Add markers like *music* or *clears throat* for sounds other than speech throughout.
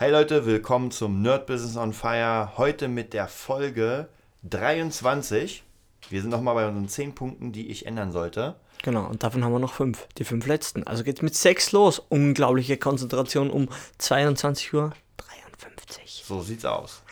Hey Leute, willkommen zum Nerd Business on Fire. Heute mit der Folge 23. Wir sind nochmal bei unseren 10 Punkten, die ich ändern sollte. Genau, und davon haben wir noch fünf, die fünf letzten. Also geht's mit sechs los. Unglaubliche Konzentration um 22 Uhr 53. So sieht's aus.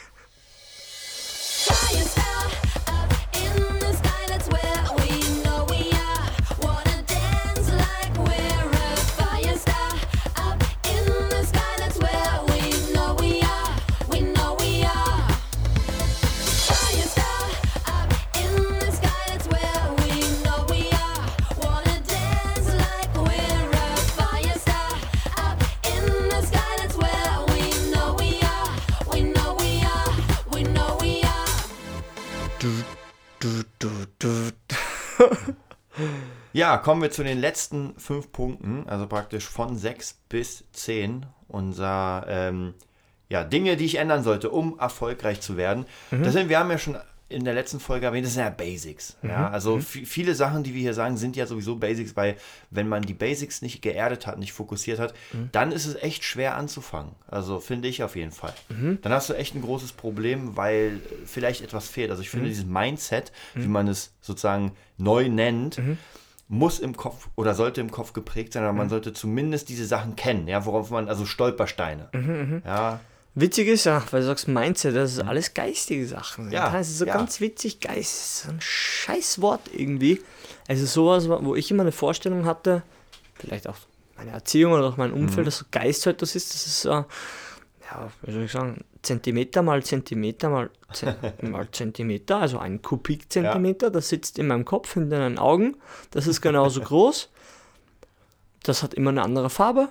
Ja, kommen wir zu den letzten fünf Punkten, also praktisch von 6 bis 10. Unser, ähm, ja, Dinge, die ich ändern sollte, um erfolgreich zu werden. Das sind, wir haben ja schon in der letzten Folge erwähnt, das sind ja Basics. Ja, also vi- viele Sachen, die wir hier sagen, sind ja sowieso Basics, weil wenn man die Basics nicht geerdet hat, nicht fokussiert hat, dann ist es echt schwer anzufangen. Also finde ich auf jeden Fall. Dann hast du echt ein großes Problem, weil vielleicht etwas fehlt. Also ich finde dieses Mindset, wie man es sozusagen neu nennt, muss im Kopf oder sollte im Kopf geprägt sein, aber man sollte zumindest diese Sachen kennen, ja, worauf man, also Stolpersteine. Ja, Witzig ist ja, weil du sagst Mindset, das ist alles geistige Sachen. Ja, das ist so ja. ganz witzig, Geist, so ein scheiß Wort irgendwie. Also sowas, wo ich immer eine Vorstellung hatte, vielleicht auch meine Erziehung oder auch mein Umfeld, dass so Geist halt das ist, das ist so, ja, wie soll ich sagen, Zentimeter mal Zentimeter mal, *laughs* mal Zentimeter, also ein Kubikzentimeter, das sitzt in meinem Kopf, hinter den Augen, das ist genauso *laughs* groß, das hat immer eine andere Farbe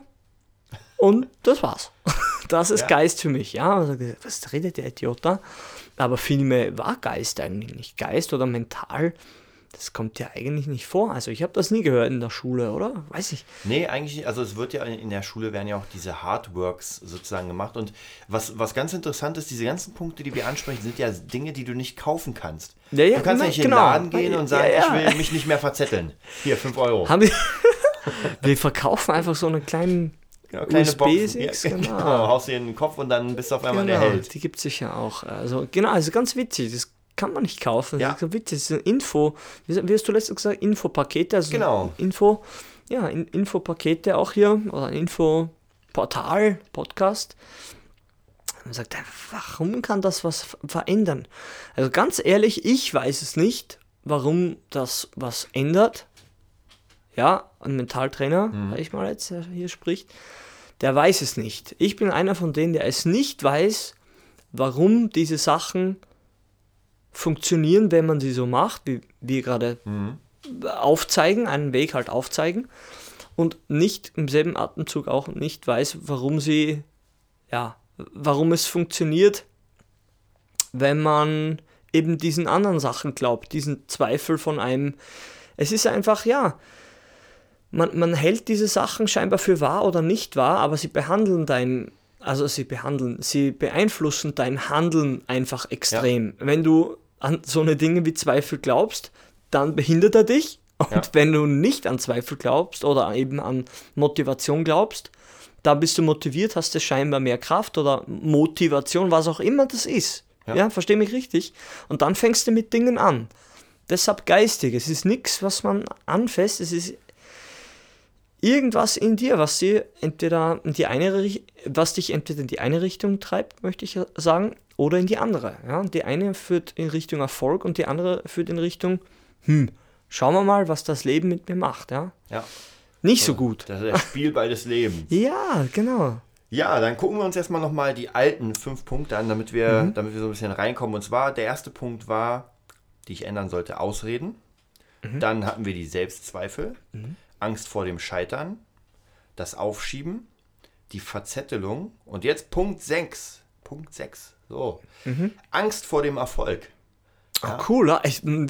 und das war's. *laughs* Das ist Ja. Geist für mich, ja. Also, was redet der Idiot da? Aber vielmehr war Geist eigentlich nicht. Geist oder mental, das kommt ja eigentlich nicht vor. Also ich habe das nie gehört in der Schule, oder? Weiß ich. Nee, eigentlich nicht. Also es wird ja in der Schule werden ja auch diese Hardworks sozusagen gemacht. Und was, was ganz interessant ist, diese ganzen Punkte, die wir ansprechen, sind ja Dinge, die du nicht kaufen kannst. Ja, ja, du kannst genau, nicht in den genau. Laden gehen und sagen, Ja, ich will mich nicht mehr verzetteln. Hier, 5 Euro. Haben wir, *laughs* wir verkaufen einfach so einen kleinen Genau, USB-Sticks, Ja, *laughs* genau. genau. Haust dir in den Kopf und dann bist du auf einmal der Genau, Held. die gibt es sicher auch. Also, genau, also ganz witzig. Das kann man nicht kaufen. Ja. Das ist so witzig. Das ist ein Info. Wie, hast du letztens gesagt? Infopakete. Also Genau. Info, ja, in, Infopakete auch hier. Oder ein Infoportal, Podcast. Man sagt, warum kann das was verändern? Also ganz ehrlich, ich weiß es nicht, warum das was ändert. Ja, ein Mentaltrainer, sag ich mal jetzt, der hier spricht, der weiß es nicht. Ich bin einer von denen, der es nicht weiß, warum diese Sachen funktionieren, wenn man sie so macht, wie wir gerade aufzeigen, einen Weg halt aufzeigen und nicht im selben Atemzug auch nicht weiß, warum sie, ja, warum es funktioniert, wenn man eben diesen anderen Sachen glaubt, diesen Zweifel von einem. Es ist einfach, ja, man, man hält diese Sachen scheinbar für wahr oder nicht wahr, aber sie behandeln dein, also sie behandeln, sie beeinflussen dein Handeln einfach extrem. Wenn du an so eine Dinge wie Zweifel glaubst, dann behindert er dich. Und Ja. wenn du nicht an Zweifel glaubst oder eben an Motivation glaubst, da bist du motiviert, hast du scheinbar mehr Kraft oder Motivation, was auch immer das ist. Ja. Ja, versteh mich richtig. Und dann fängst du mit Dingen an. Deshalb geistig. Es ist nichts, was man anfasst. Es ist irgendwas in dir, was dir entweder in die eine, was dich entweder in die eine Richtung treibt, möchte ich sagen, oder in die andere. Ja, die eine führt in Richtung Erfolg und die andere führt in Richtung, hm, schauen wir mal, was das Leben mit mir macht. Ja, Ja, nicht so gut. das ist das Spielball des Lebens. *laughs* Ja, genau. Ja, dann gucken wir uns erstmal nochmal die alten fünf Punkte an, damit wir, Mhm. damit wir so ein bisschen reinkommen. Und zwar, der erste Punkt war, die ich ändern sollte, Ausreden. Mhm. Dann hatten wir die Selbstzweifel, Angst vor dem Scheitern, das Aufschieben, die Verzettelung. Und jetzt Punkt 6. Punkt 6. So. Mhm. Angst vor dem Erfolg. Ah, cool. Ja.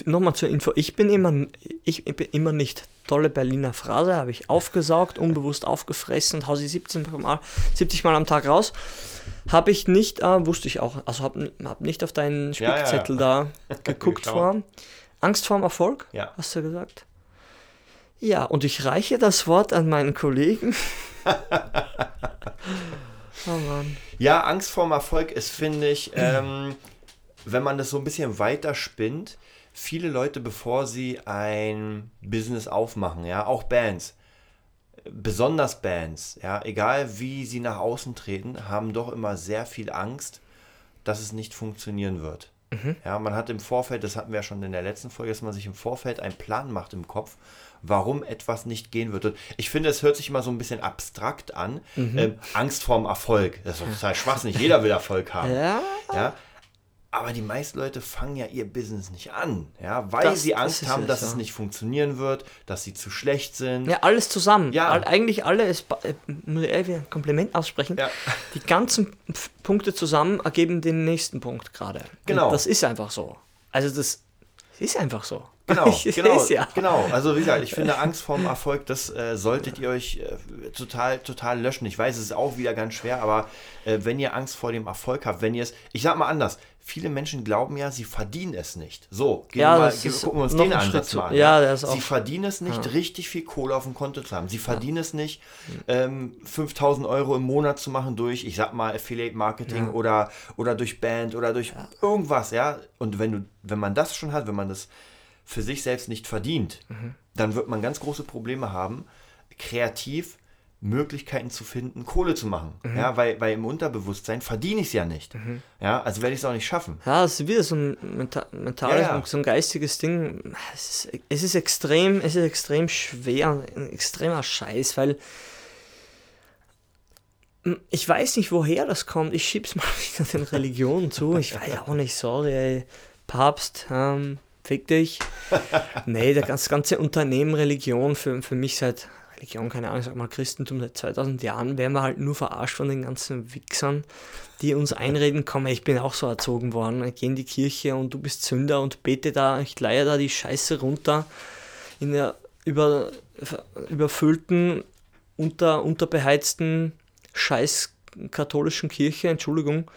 Nochmal zur Info. Ich bin immer, ich, ich bin immer nicht tolle Berliner Phrase, habe ich aufgesaugt, unbewusst aufgefressen und hau sie 17 Mal, 70 Mal am Tag raus. Habe ich nicht, äh, wusste ich auch, also habe hab nicht auf deinen Ja, ja, ja. Spickzettel da *laughs* geguckt Geschaut. vor. Angst vorm Erfolg, Ja. hast du gesagt? Ja, und ich reiche das Wort an meinen Kollegen. *laughs* Oh. Ja, Angst vorm Erfolg ist, finde ich, ähm, wenn man das so ein bisschen weiter spinnt, viele Leute, bevor sie ein Business aufmachen, ja, auch Bands, besonders Bands, ja, egal wie sie nach außen treten, haben doch immer sehr viel Angst, dass es nicht funktionieren wird. Ja, man hat im Vorfeld, das hatten wir ja schon in der letzten Folge, dass man sich im Vorfeld einen Plan macht im Kopf, warum etwas nicht gehen wird. Und ich finde, es hört sich immer so ein bisschen abstrakt an. Ähm, Angst vorm Erfolg. Das ist total schwachsinnig. Jeder will Erfolg haben. Ja, Ja. Aber die meisten Leute fangen ja ihr Business nicht an, ja, weil Das- sie das Angst ist haben, es, dass ja. es nicht funktionieren wird, dass sie zu schlecht sind. ja, alles zusammen. Ja. All, eigentlich alle, ba- äh, muss ich ehrlich ein Kompliment aussprechen. Ja. Die ganzen Punkte zusammen ergeben den nächsten Punkt gerade. Und Genau. Das ist einfach so. Also das ist einfach so. Genau, *laughs* Ich genau, ja. genau. Also wie gesagt, ich finde Angst vorm Erfolg, das äh, solltet ihr euch äh, total, total löschen. Ich weiß, es ist auch wieder ganz schwer, aber äh, wenn ihr Angst vor dem Erfolg habt, wenn ihr es, ich sag mal anders, viele Menschen glauben ja, sie verdienen es nicht. So, gehen Ja, wir mal, gehen, gucken wir uns den Ansatz Schritt mal an. zu- ja, ist sie verdienen es nicht, richtig viel Kohle auf dem Konto zu haben. Sie verdienen es nicht, ähm, 5000 Euro im Monat zu machen durch, ich sag mal, Affiliate Marketing oder, oder durch Band oder durch irgendwas, ja. Und wenn du, wenn man das schon hat, wenn man das für sich selbst nicht verdient, dann wird man ganz große Probleme haben, kreativ Möglichkeiten zu finden, Kohle zu machen. Ja, weil, weil im Unterbewusstsein verdiene ich es ja nicht. Ja, also werde ich es auch nicht schaffen. Ja, es ist wieder so ein menta mentales, Ja, ja. so ein geistiges Ding. Es ist, es ist extrem, es ist extrem schwer, ein extremer Scheiß, weil ich weiß nicht, woher das kommt. Ich schieb's *laughs* mal wieder den Religionen zu. Ich weiß auch nicht, sorry, ey. Papst, ähm, fick dich. *laughs* Nee, ganz, ganze Unternehmen Religion für, für mich seit Religion, keine Ahnung, ich sag mal Christentum seit 2000 Jahren, werden wir halt nur verarscht von den ganzen Wichsern, die uns einreden, komm, ich bin auch so erzogen worden, geh in die Kirche und du bist Sünder und bete da, ich leihe da die Scheiße runter in der über, überfüllten, unter, unterbeheizten, scheiß katholischen Kirche, Entschuldigung,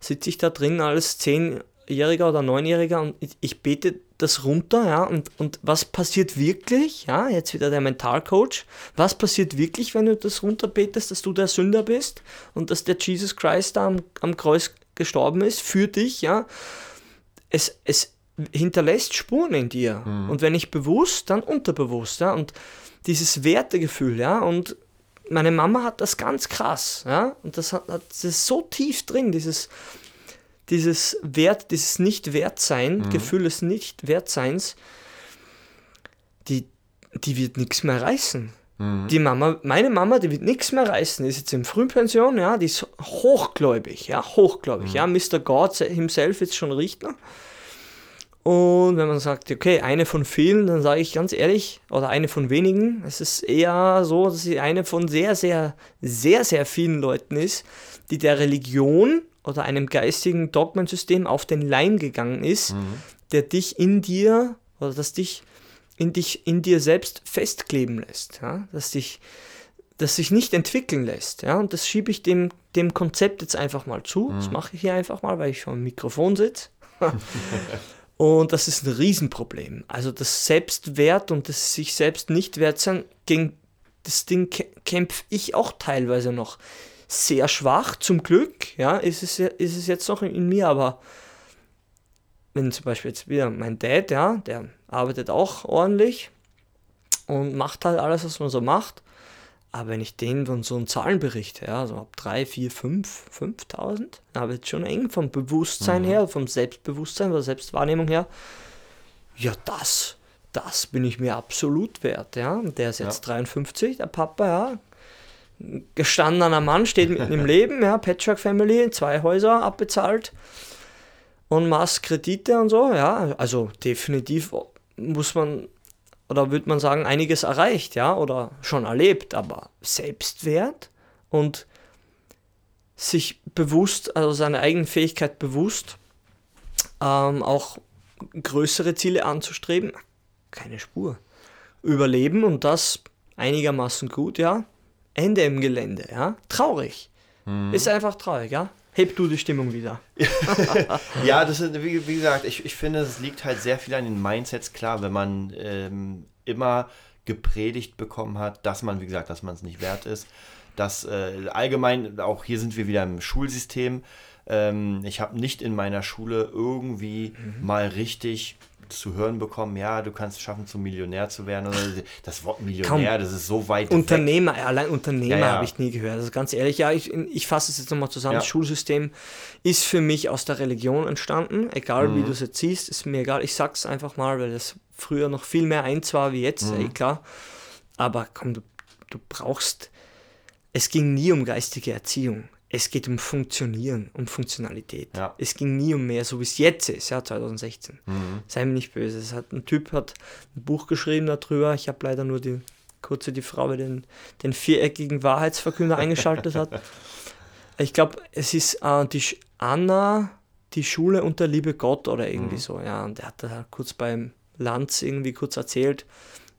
sitze ich da drin als Zehnjähriger oder Neunjähriger und ich bete das runter, ja, und, und was passiert wirklich, ja, jetzt wieder der Mentalcoach, was passiert wirklich, wenn du das runterbetest, dass du der Sünder bist und dass der Jesus Christ da am, am Kreuz gestorben ist für dich, ja, es, es hinterlässt Spuren in dir. Und wenn nicht bewusst, dann unterbewusst, ja. Und dieses Wertegefühl, ja, und meine Mama hat das ganz krass, ja, und das hat, hat das ist so tief drin, dieses, dieses Wert, dieses Nicht-Wertsein, Gefühl des Nicht-Wertseins, die, die wird nichts mehr reißen. Die Mama, meine Mama, die wird nichts mehr reißen, die ist jetzt in Frühpension, ja, die ist hochgläubig, ja, hochgläubig, ja, Mr. God himself ist schon Richter. Und wenn man sagt, okay, eine von vielen, dann sage ich ganz ehrlich, oder eine von wenigen, es ist eher so, dass sie eine von sehr, sehr, sehr, sehr vielen Leuten ist, die der Religion oder einem geistigen Dogmensystem auf den Leim gegangen ist, der dich in dir oder das dich in dich in dir selbst festkleben lässt, ja? dass dich das sich nicht entwickeln lässt, ja, und das schiebe ich dem, dem Konzept jetzt einfach mal zu, das mache ich hier einfach mal, weil ich vor dem Mikrofon sitze. *laughs* Und das ist ein Riesenproblem. Also das Selbstwert und das sich selbst nicht wert sein, gegen das Ding kä- kämpfe ich auch teilweise noch sehr schwach. Zum Glück, ja, ist es, ja- ist es jetzt noch in mir, aber wenn zum Beispiel jetzt wieder mein Dad, ja, der arbeitet auch ordentlich und macht halt alles, was man so macht. Aber wenn ich denen von so einen Zahlen berichte, ja, so ab 3, 4, 5, 5000, dann wird es schon eng vom Bewusstsein her, vom Selbstbewusstsein oder Selbstwahrnehmung her. Ja, das, das bin ich mir absolut wert, ja. Und der ist jetzt 53, der Papa, ja. Gestandener Mann, steht mitten im *laughs* Leben, ja, Patchwork Family, zwei Häuser abbezahlt und Maß Kredite und so, ja. Also definitiv muss man oder würde man sagen, einiges erreicht, ja, oder schon erlebt, aber Selbstwert und sich bewusst, also seine eigene Fähigkeit bewusst, ähm, auch größere Ziele anzustreben, keine Spur. Überleben und das einigermaßen gut, ja. Ende im Gelände, ja. Traurig. Ist einfach traurig, ja. Heb du die Stimmung wieder. *laughs* *laughs* Ja, das ist, wie, wie gesagt, ich, ich finde, es liegt halt sehr viel an den Mindsets. Klar, wenn man ähm, immer gepredigt bekommen hat, dass man, wie gesagt, dass man es nicht wert ist, dass äh, allgemein, auch hier sind wir wieder im Schulsystem, ähm, ich habe nicht in meiner Schule irgendwie Mhm. mal richtig zu hören bekommen, ja, du kannst es schaffen, zum Millionär zu werden. Das Wort Millionär, das ist so weit weg. Unternehmer, ja, allein Unternehmer Ja, ja. habe ich nie gehört. Also ganz ehrlich, ja, ich, ich fasse es jetzt nochmal zusammen. Ja. Das Schulsystem ist für mich aus der Religion entstanden. Egal Mhm. wie du es jetzt siehst, ist mir egal. Ich sag's einfach mal, weil das früher noch viel mehr eins war wie jetzt, Mhm. eh klar. Aber komm, du, du brauchst. Es ging nie um geistige Erziehung. Es geht um Funktionieren, um Funktionalität. Ja. Es ging nie um mehr, so wie es jetzt ist, ja, 2016. Mhm. Sei mir nicht böse. Es hat, ein Typ hat ein Buch geschrieben darüber. Ich habe leider nur die kurze die Frau, die den, den viereckigen Wahrheitsverkünder eingeschaltet hat. *laughs* Ich glaube, es ist äh, die Sch- Anna, die Schule und der liebe Gott oder irgendwie so. Ja, und er hat da kurz beim Lanz irgendwie kurz erzählt,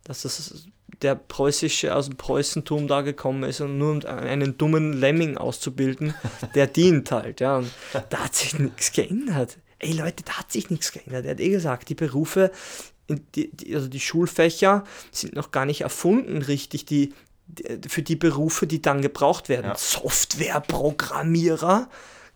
dass das der preußische aus dem Preußentum da gekommen ist und nur um einen dummen Lemming auszubilden, *laughs* der dient halt. Ja, und da hat sich nichts geändert. Ey Leute, da hat sich nichts geändert. Er hat eh gesagt, die Berufe, die, die, also die Schulfächer sind noch gar nicht erfunden richtig, die, die, für die Berufe, die dann gebraucht werden. Ja. Softwareprogrammierer.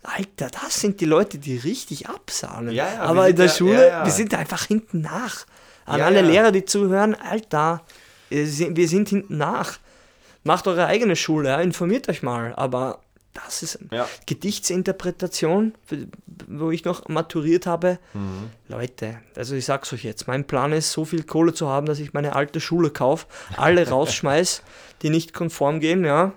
Alter, das sind die Leute, die richtig absahnen. Ja, ja, Aber in der ja- Schule, wir sind einfach hinten nach. An alle. Lehrer, die zuhören, Alter, wir sind wir sind hinten nach. Macht eure eigene Schule, ja, informiert euch mal. Aber das ist Ja. Gedichtsinterpretation, wo ich noch maturiert habe. Mhm. Leute, also ich sag's euch jetzt, mein Plan ist, so viel Kohle zu haben, dass ich meine alte Schule kaufe, alle *laughs* rausschmeiß, die nicht konform gehen, ja,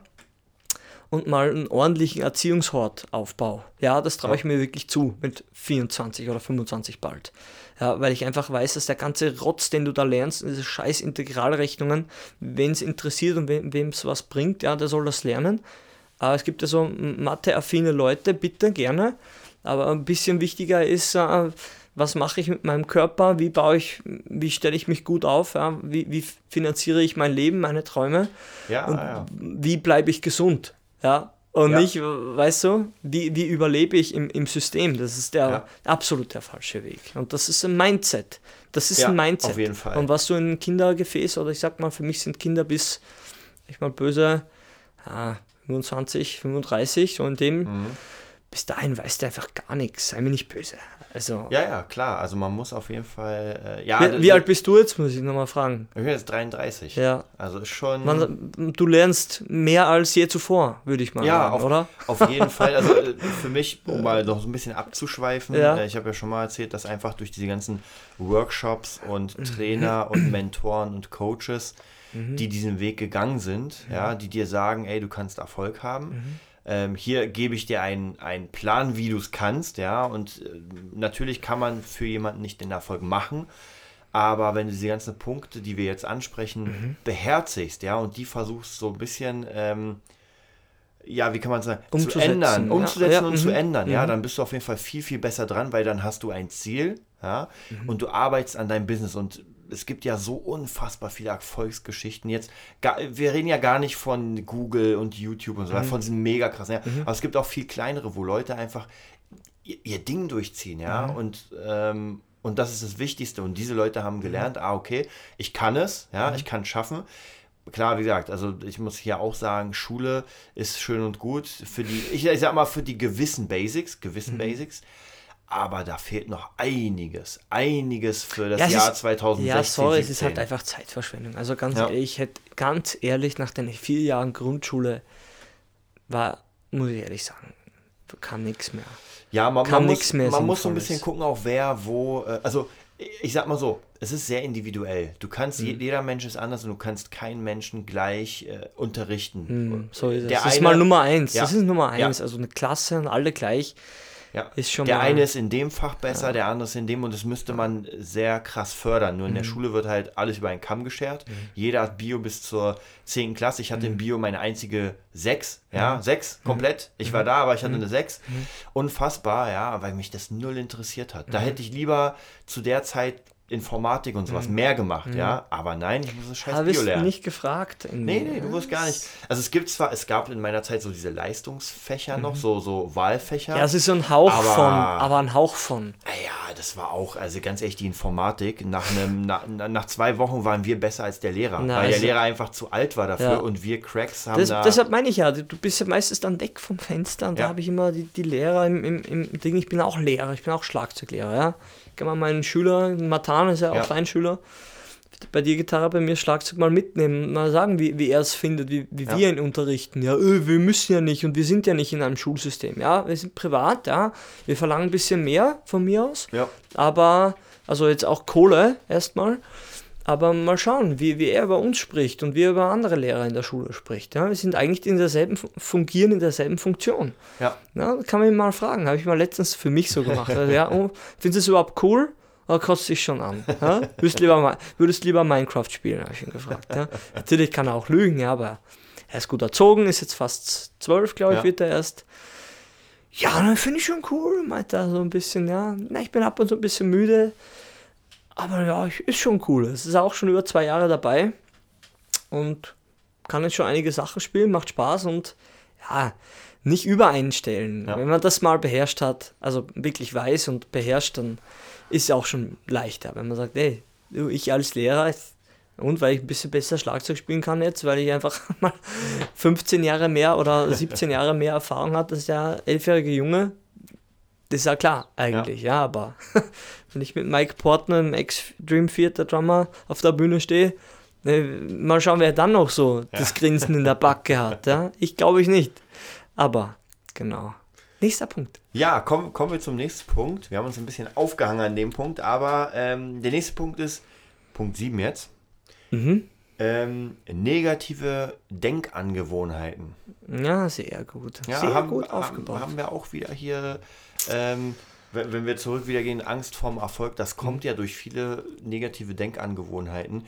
und mal einen ordentlichen Erziehungshort aufbaue. Ja, das traue ich mir wirklich zu, mit 24 oder 25 bald. Ja, weil ich einfach weiß, dass der ganze Rotz, den du da lernst, diese scheiß Integralrechnungen, wen es interessiert und wem es was bringt, ja, der soll das lernen. Aber es gibt ja so Mathe-affine Leute, bitte, gerne. Aber ein bisschen wichtiger ist, äh, was mache ich mit meinem Körper, wie baue ich, wie stelle ich mich gut auf, ja? wie, wie finanziere ich mein Leben, meine Träume Ja, und ja. wie bleibe ich gesund. Ja? Und Ja. nicht, weißt du, wie, wie überlebe ich im, im System. Das ist der Ja. absolut der falsche Weg. Und das ist ein Mindset. Das ist Ja, ein Mindset. auf jeden Fall. Und was du in ein Kindergefäß, oder ich sag mal, für mich sind Kinder bis, ich mal böse, ja, 25, 35, so in dem, Mhm. Bis dahin weißt du einfach gar nichts. Sei mir nicht böse. Also, Ja, ja, klar. Also man muss auf jeden Fall. Äh, ja, wie, wie alt bist du jetzt, muss ich nochmal fragen. Ich bin jetzt 33. Ja. Also ist schon. Man, du lernst mehr als je zuvor, würde ich mal ja, sagen, auf, oder? auf jeden Fall. Also *laughs* äh, für mich, um mal noch so ein bisschen abzuschweifen, Ja. äh, ich habe ja schon mal erzählt, dass einfach durch diese ganzen Workshops und Mhm. Trainer und Mentoren und Coaches, die diesen Weg gegangen sind, ja, die dir sagen, ey, du kannst Erfolg haben. Mhm. Ähm, hier gebe ich dir einen, einen Plan, wie du es kannst, ja, und äh, natürlich kann man für jemanden nicht den Erfolg machen, aber wenn du diese ganzen Punkte, die wir jetzt ansprechen, Mhm. beherzigst, ja, und die versuchst so ein bisschen, ähm, ja, wie kann man sagen, zu Umzusetzen, ändern, ja. umzusetzen Ja, und mhm, zu ändern, ja, mhm. dann bist du auf jeden Fall viel, viel besser dran, weil dann hast du ein Ziel, ja, Mhm. und du arbeitest an deinem Business und es gibt ja so unfassbar viele Erfolgsgeschichten. Jetzt, wir reden ja gar nicht von Google und YouTube und so, Mhm. von diesen mega krassen, ja, aber es gibt auch viel kleinere, wo Leute einfach ihr, ihr Ding durchziehen, ja, Mhm. und ähm, und das ist das Wichtigste. Und diese Leute haben gelernt, ah, okay, ich kann es, Mhm. ja, ich kann es schaffen. Klar, wie gesagt, also ich muss hier auch sagen, Schule ist schön und gut für die, ich, ich sag mal, für die gewissen Basics, Mhm. gewissen Basics, aber da fehlt noch einiges, einiges für das Ja, Jahr ist- 2016. Ja, sorry, es ist 17. halt einfach Zeitverschwendung. Also ganz Ja. ehrlich, ich hätte ganz ehrlich nach den vier Jahren Grundschule war, muss ich ehrlich sagen, kann nichts mehr. Ja, man, Kam man, muss, mehr man muss so ein bisschen gucken, auch wer wo. Äh, also, ich sag mal so, es ist sehr individuell. Du kannst, Mhm. je- jeder Mensch ist anders und du kannst keinen Menschen gleich äh, unterrichten. Hm, so ist es. Der das ist eine- mal Nummer eins. Ja. Das ist Nummer eins. Also eine Klasse und alle gleich. Ja. Ist schon der eine ist in dem Fach besser, der andere ist in dem und das müsste man sehr krass fördern. Nur in Mhm. der Schule wird halt alles über einen Kamm geschert. Jeder hat Bio bis zur 10. Klasse. Ich hatte Mhm. in Bio meine einzige 6. Ja, 6 komplett. Ich war da, aber ich hatte Mhm. eine 6. Unfassbar, ja, weil mich das null interessiert hat. Da Mhm. hätte ich lieber zu der Zeit Informatik und sowas mehr gemacht, ja. Aber nein, ich muss das scheiß Bio lernen. Mhm. nicht gefragt. Nee, nee, du wirst gar nicht. Also es gibt zwar, es gab in meiner Zeit so diese Leistungsfächer noch, so, so Wahlfächer. Mhm. Ja, es ist so ein Hauch Aber- von, aber ein Hauch von. Ah Ja, das war auch, also ganz ehrlich, die Informatik. Nach, einem, nach, nach zwei Wochen waren wir besser als der Lehrer, Na, weil also- der Lehrer einfach zu alt war dafür Ja. und wir Cracks haben Das, da. deshalb meine ich ja, du bist ja meistens dann weg vom Fenster und Ja. da habe ich immer die, die Lehrer im, im, im Ding. Ich bin auch Lehrer, ich bin auch Schlagzeuglehrer, ja. Geh mal meinen Schüler, Matan ist ja auch Ja. dein Schüler, bei dir Gitarre, bei mir Schlagzeug mal mitnehmen, mal sagen, wie, wie er es findet, wie, wie Ja. wir ihn unterrichten. Ja, öh, wir müssen ja nicht und wir sind ja nicht in einem Schulsystem. Ja, wir sind privat, ja. Wir verlangen ein bisschen mehr von mir aus, ja. aber, also jetzt auch Kohle erstmal. Aber mal schauen, wie, wie er über uns spricht und wie er über andere Lehrer in der Schule spricht. Ja, wir sind eigentlich in derselben, fungieren in derselben Funktion. Ja. Ja, kann man ihn mal fragen. Habe ich mal letztens für mich so gemacht. Also, ja, oh, findest du es überhaupt cool? Oder kotzt dich schon an? Ja? Würdest, lieber, würdest lieber Minecraft spielen, habe ich ihn gefragt. Ja? Natürlich kann er auch lügen, ja, aber er ist gut erzogen, ist jetzt fast zwölf, glaube ich, Ja. wird er erst. Ja, dann finde ich schon cool, meint er so ein bisschen, ja. Na, ich bin ab und zu ein bisschen müde. Aber ja, ist schon cool. Es ist auch schon über zwei Jahre dabei und kann jetzt schon einige Sachen spielen, macht Spaß und ja, nicht übereinstellen. Ja. Wenn man das mal beherrscht hat, also wirklich weiß und beherrscht, dann ist es auch schon leichter. Wenn man sagt, ey, ich als Lehrer und weil ich ein bisschen besser Schlagzeug spielen kann jetzt, weil ich einfach *laughs* mal 15 Jahre mehr oder 17 Jahre mehr Erfahrung hatte als der elfjährige Junge, das ist ja klar eigentlich, ja, aber *laughs* wenn ich mit Mike Portner, dem Ex-Dream Theater Drummer, auf der Bühne stehe, ne, mal schauen, wer dann noch so das Grinsen in der *laughs* Backe hat. Ja? Ich glaube ich nicht. Aber, genau. Nächster Punkt. Ja, kommen, kommen wir zum nächsten Punkt. Wir haben uns ein bisschen aufgehangen an dem Punkt, aber ähm, der nächste Punkt ist Punkt 7 jetzt. Mhm. Ähm, negative Denkangewohnheiten. Ja, sehr gut. Ja, sehr haben, gut aufgebaut. haben wir auch wieder hier, ähm, wenn, wenn wir zurück wieder gehen, Angst vorm Erfolg, das Mhm. kommt ja durch viele negative Denkangewohnheiten,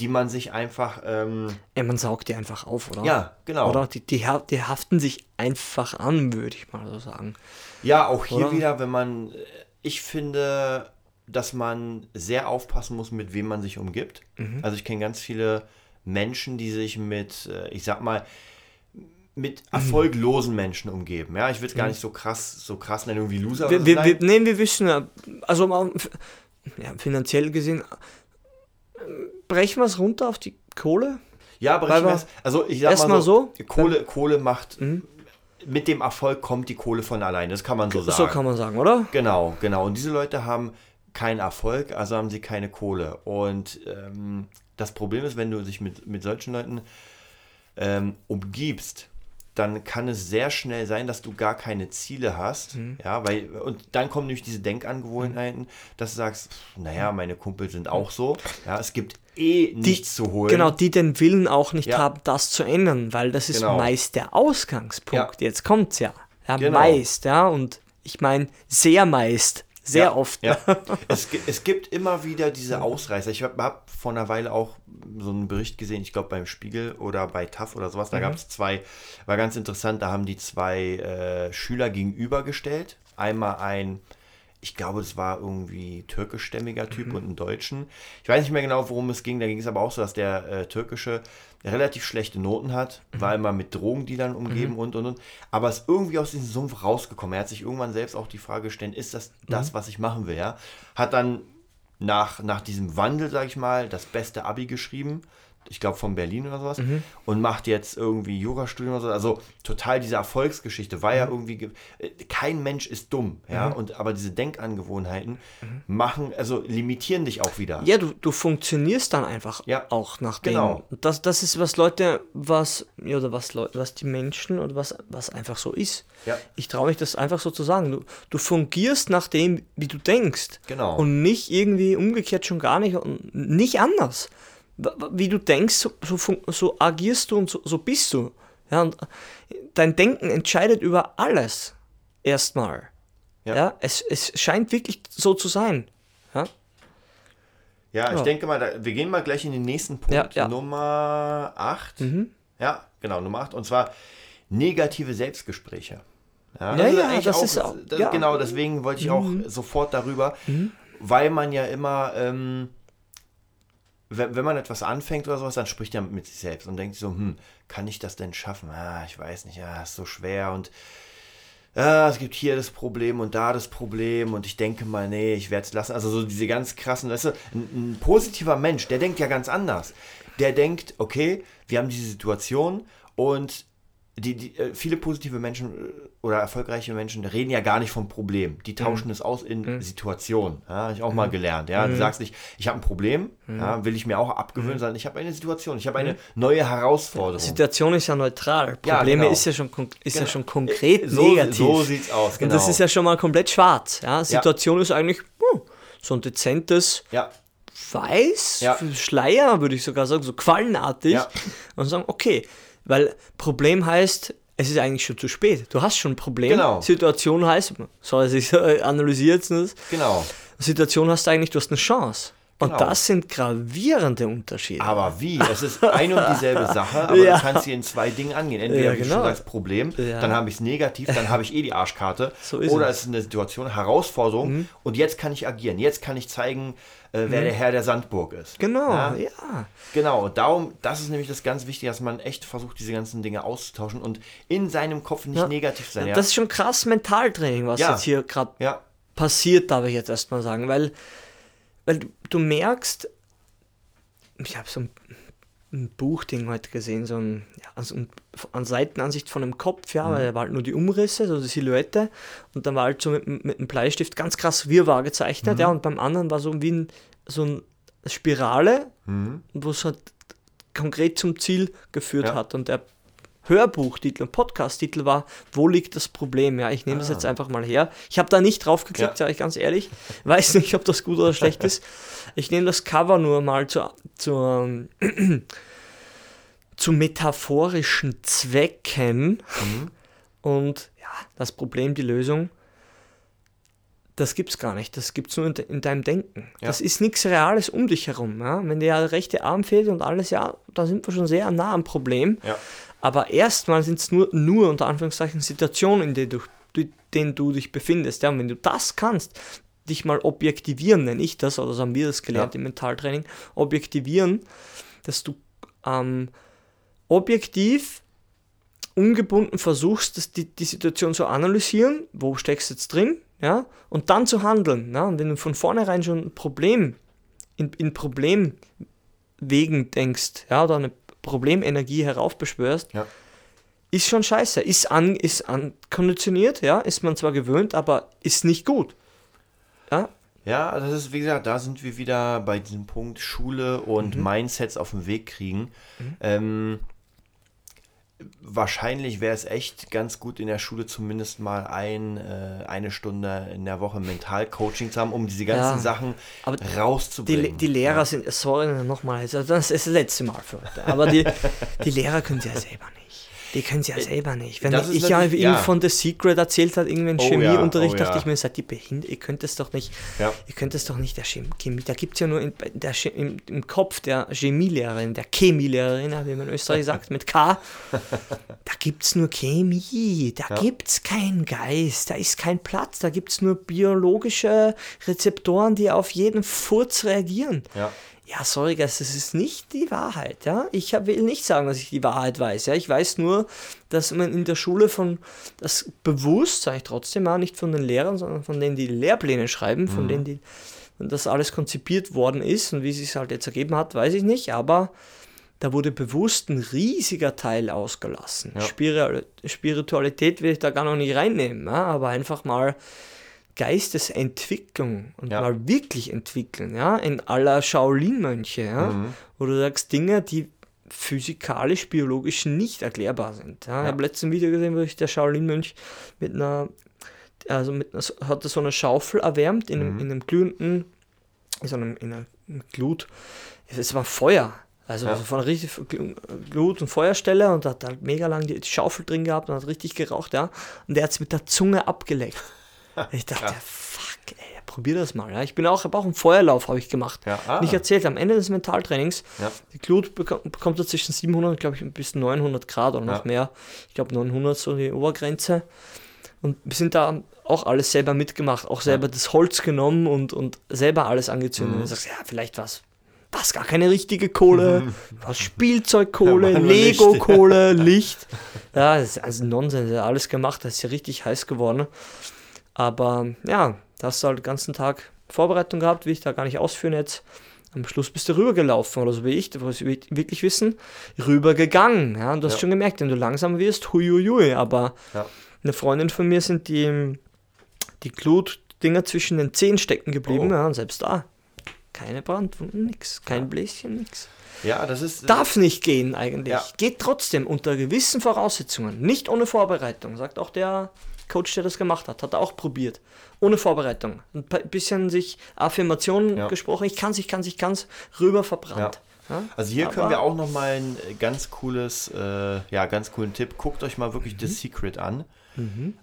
die man sich einfach, ähm, ja, man saugt die einfach auf, oder? ja, genau. Oder die, die, die haften sich einfach an, würde ich mal so sagen. Ja, auch hier Oder? wieder, wenn man, ich finde, dass man sehr aufpassen muss, mit wem man sich umgibt. Mhm. Also ich kenne ganz viele Menschen, die sich mit, äh, ich sag mal, mit erfolglosen Menschen umgeben. Ja, ich will es gar nicht so krass, so krass nennen, irgendwie Loser. Mhm. Wir, wir, wir, Nein. nee, wir wissen ja, also ja, finanziell gesehen, brechen wir es runter auf die Kohle? Ja, brechen wir es. Also ich sag mal so, so, Mhm. Kohle, Kohle macht, mit dem Erfolg kommt die Kohle von alleine. Das kann man so sagen. So kann man sagen, oder? Genau, genau. Und diese Leute haben keinen Erfolg, also haben sie keine Kohle. Und ähm, das Problem ist, wenn du dich mit, mit solchen Leuten ähm, umgibst, dann kann es sehr schnell sein, dass du gar keine Ziele hast. Mhm. Ja, weil, und dann kommen nämlich diese Denkangewohnheiten, dass du sagst, pff, naja, meine Kumpel sind auch so. Ja, es gibt eh nichts zu holen. Genau, die den Willen auch nicht Ja. haben, das zu ändern, weil das ist Genau. meist der Ausgangspunkt. Jetzt kommt's ja. Ja, Genau. meist, ja. Und ich meine, sehr meist, sehr ja, oft. Ja. *laughs* Es, es gibt immer wieder diese Ausreißer. Ich habe hab vor einer Weile auch so einen Bericht gesehen, ich glaube beim Spiegel oder bei TAF oder sowas. Da gab es zwei, war ganz interessant, da haben die zwei äh, Schüler gegenübergestellt. Einmal ein, ich glaube, das war irgendwie türkischstämmiger Typ und einen Deutschen. Ich weiß nicht mehr genau, worum es ging. Da ging es aber auch so, dass der äh, türkische relativ schlechte Noten hat, war immer mit Drogendealern umgeben und und und. Aber ist irgendwie aus diesem Sumpf rausgekommen. Er hat sich irgendwann selbst auch die Frage gestellt, ist das das, was ich machen will? Ja? Hat dann nach, nach diesem Wandel, sag ich mal, das beste Abi geschrieben. Ich glaube von Berlin oder sowas. Und macht jetzt irgendwie Jurastudium oder so. Also total diese Erfolgsgeschichte. War ja irgendwie. ge- Kein Mensch ist dumm. Ja. Und, aber diese Denkangewohnheiten machen, also limitieren dich auch wieder. Ja, du, du funktionierst dann einfach Ja, auch nach dem. genau. Und Das, das ist, was Leute, was, ja, oder was Leute, was die Menschen oder was, was einfach so ist. Ja. Ich traue mich das einfach so zu sagen. Du, du fungierst nach dem, wie du denkst. Genau. Und nicht irgendwie umgekehrt schon gar nicht und nicht anders. Wie du denkst, so, so, agierst du und so, so bist du. Ja, und dein Denken entscheidet über alles. Erstmal. Ja. Ja, es, es scheint wirklich so zu sein. Ja, Ja, ich Ja. denke mal, da, wir gehen mal gleich in den nächsten Punkt. Nummer 8. Ja, genau, Nummer 8. Und zwar negative Selbstgespräche. Ja, ist ja, eigentlich das ist auch- das, ja. Genau, deswegen wollte ich auch sofort darüber, weil man ja immer, ähm, wenn, wenn man etwas anfängt oder sowas, dann spricht er mit sich selbst und denkt so, hm, kann ich das denn schaffen? Ah, ich weiß nicht, ja, ist so schwer und ja, es gibt hier das Problem und da das Problem und ich denke mal, nee, ich werde es lassen. Also so diese ganz krassen, weißt du, ein, ein positiver Mensch, der denkt ja ganz anders. Der denkt, okay, wir haben diese Situation und die, die, äh, viele positive Menschen äh, oder erfolgreiche Menschen reden ja gar nicht vom Problem. Die tauschen es aus in Situationen. Ja, habe ich auch mal gelernt. Ja, du sagst nicht, ich habe ein Problem, ja, will ich mir auch abgewöhnen, sondern ich habe eine Situation, ich habe eine neue Herausforderung. Situation ist ja neutral. Ja, Probleme genau. ist ja schon, ist ja Genau. schon konkret so, negativ. So sieht's aus, genau. Und das ist ja schon mal komplett schwarz. Ja? Situation ist eigentlich hm, so ein dezentes ja, Weiß, Ja. Schleier, würde ich sogar sagen, so quallenartig. Ja. Und sagen, okay, weil Problem heißt, es ist eigentlich schon zu spät. Du hast schon ein Problem. Genau. Situation heißt, so ich analysiere jetzt das. genau. Situation hast du eigentlich, du hast eine Chance. Und Genau. das sind gravierende Unterschiede. Aber wie? Es ist ein und dieselbe *laughs* Sache, aber Ja. du kannst sie in zwei Dingen angehen. Entweder, Ja, genau. schon sagst, Problem, Ja. dann habe ich es negativ, dann habe ich eh die Arschkarte. So Oder es. Mhm. ist eine Situation, Herausforderung und jetzt kann ich agieren. Jetzt kann ich zeigen, äh, wer der Herr der Sandburg ist. genau, Ja? ja. Genau, und darum, das ist nämlich das ganz Wichtige, dass man echt versucht, diese ganzen Dinge auszutauschen und in seinem Kopf nicht negativ zu sein. Ja, Das ist schon krass Mentaltraining, was jetzt hier gerade ja, passiert, darf ich jetzt erstmal sagen, weil, weil du, du merkst, ich habe so ein, ein Buchding heute gesehen, so ein, ja, also ein, an Seitenansicht von einem Kopf, ja, weil da war halt nur die Umrisse, so die Silhouette. Und dann war halt so mit, mit einem Bleistift ganz krass Wirrwarr gezeichnet, ja, und beim anderen war so wie ein, so eine Spirale, wo es halt konkret zum Ziel geführt Ja. hat. Und der Hörbuchtitel und Podcast-Titel war, wo liegt das Problem? Ja, ich nehme das jetzt einfach mal her. Ich habe da nicht drauf geklickt, Ja. sage ich ganz ehrlich. Weiß nicht, ob das gut oder schlecht ist. Ich nehme das Cover nur mal zu, zu, *clears throat* zu metaphorischen Zwecken. Und ja, das Problem, die Lösung, das gibt's gar nicht. Das gibt's nur in, de in deinem Denken. Ja. Das ist nichts Reales um dich herum. Ja? Wenn dir der rechte Arm fehlt und alles, ja, da sind wir schon sehr nah am Problem. ja. Aber erstmal sind es nur, nur unter Anführungszeichen Situationen, in denen du, du, denen du dich befindest. Ja, und wenn du das kannst, dich mal objektivieren, nenne ich das, oder so haben wir das gelernt Ja. im Mentaltraining, objektivieren, dass du ähm, objektiv, ungebunden versuchst, das, die, die Situation zu analysieren, wo steckst du jetzt drin, ja, und dann zu handeln. Ja? Und wenn du von vornherein schon ein Problem in, in Problemwegen denkst, ja, oder eine Problemenergie heraufbeschwörst, Ja. ist schon scheiße. Ist, an, ist ankonditioniert, ja, ist man zwar gewöhnt, aber ist nicht gut. Ja, Ja, das ist, wie gesagt, da sind wir wieder bei diesem Punkt Schule und Mhm. Mindsets auf den Weg kriegen. Ähm, wahrscheinlich wäre es echt ganz gut in der Schule zumindest mal ein, äh, eine Stunde in der Woche Mentalcoaching zu haben, um diese ganzen Ja, Sachen aber Die, rauszubringen. die Lehrer sind, sorry, nochmal, das ist das letzte Mal für heute, aber die, die Lehrer können sie ja selber nicht. Die können sie ja selber nicht. Wenn Äh, das ich ja ihm ja. von The Secret erzählt hat, irgendwann Oh ja, Chemieunterricht, oh dachte ja. ich mir, seid ihr behindert, ihr könnt es doch nicht, Ja. ihr könnt es doch nicht der Chem- Chemie, da gibt es ja nur in, der, im, im Kopf der Chemielehrerin, der Chemielehrerin, wie man in Österreich *laughs* sagt, mit K, da gibt es nur Chemie, da gibt es keinen Geist, da ist kein Platz, da gibt es nur biologische Rezeptoren, die auf jeden Furz reagieren. Ja. Ja, sorry, Guys, das ist nicht die Wahrheit, ja. Ich hab- will nicht sagen, dass ich die Wahrheit weiß, ja. Ich weiß nur, dass man in der Schule von, das bewusst, sage ich trotzdem auch, nicht von den Lehrern, sondern von denen, die Lehrpläne schreiben, von denen, die das alles konzipiert worden ist und wie es sich halt jetzt ergeben hat, weiß ich nicht, aber da wurde bewusst ein riesiger Teil ausgelassen. Ja. Spiri- Spiritualität will ich da gar noch nicht reinnehmen, ja, aber einfach mal Geistesentwicklung und Ja. mal wirklich entwickeln, ja, in aller Shaolin-Mönche, ja, Mhm. wo du sagst, Dinge, die physikalisch, biologisch nicht erklärbar sind. Ja. Ich Ja. habe letzten Video gesehen, wo sich der Shaolin-Mönch mit einer, also mit einer, hat er so eine Schaufel erwärmt in, Mhm. einem, in einem glühenden, in so einem, in einer Glut, es war Feuer. Also Ja. von einer richtig Glut- und Feuerstelle und hat halt mega lang die Schaufel drin gehabt und hat richtig geraucht, ja. Und der hat es mit der Zunge abgeleckt. *laughs* Ich dachte, Krass. fuck, ey, probier das mal. Ja. Ich bin auch, habe auch einen Feuerlauf habe ich gemacht. Ja, ah. Nicht erzählt, am Ende des Mentaltrainings, Ja. die Glut bekommt, er zwischen 700, glaube ich, bis 900 Grad oder noch Ja. mehr. Ich glaube 900 so die Obergrenze. Und wir sind da auch alles selber mitgemacht, auch selber das Holz genommen und, und selber alles angezündet. Mhm. Und du sagst, ja, vielleicht was was, gar keine richtige Kohle, was Spielzeugkohle, *laughs* Ja. Lego-Kohle, Licht. Ja, das ist also Nonsens, ja, alles gemacht, das ist ja richtig heiß geworden. Aber ja, da hast du halt den ganzen Tag Vorbereitung gehabt, will ich da gar nicht ausführen jetzt. Am Schluss bist du rübergelaufen oder so wie ich, was wir wirklich wissen, rübergegangen. Ja, und du hast Ja. schon gemerkt, wenn du langsam wirst, huiuiui, aber Ja. eine Freundin von mir sind die, die Glutdinger zwischen den Zehen stecken geblieben, Oh. ja, und selbst da. Keine Brandwunden, nix, kein Bläschen, nix. Ja, das ist. Darf nicht gehen eigentlich. Ja. Geht trotzdem unter gewissen Voraussetzungen. Nicht ohne Vorbereitung, sagt auch der Coach, der das gemacht hat. Hat er auch probiert. Ohne Vorbereitung. Ein bisschen sich Affirmationen Ja. gesprochen. Ich kann's, ich kann's, ich kann's. Rüber verbrannt. Ja. Also hier Aber- können wir auch noch mal ein äh, ganz cooles, äh, ja, ganz coolen Tipp. Guckt euch mal wirklich The Secret an.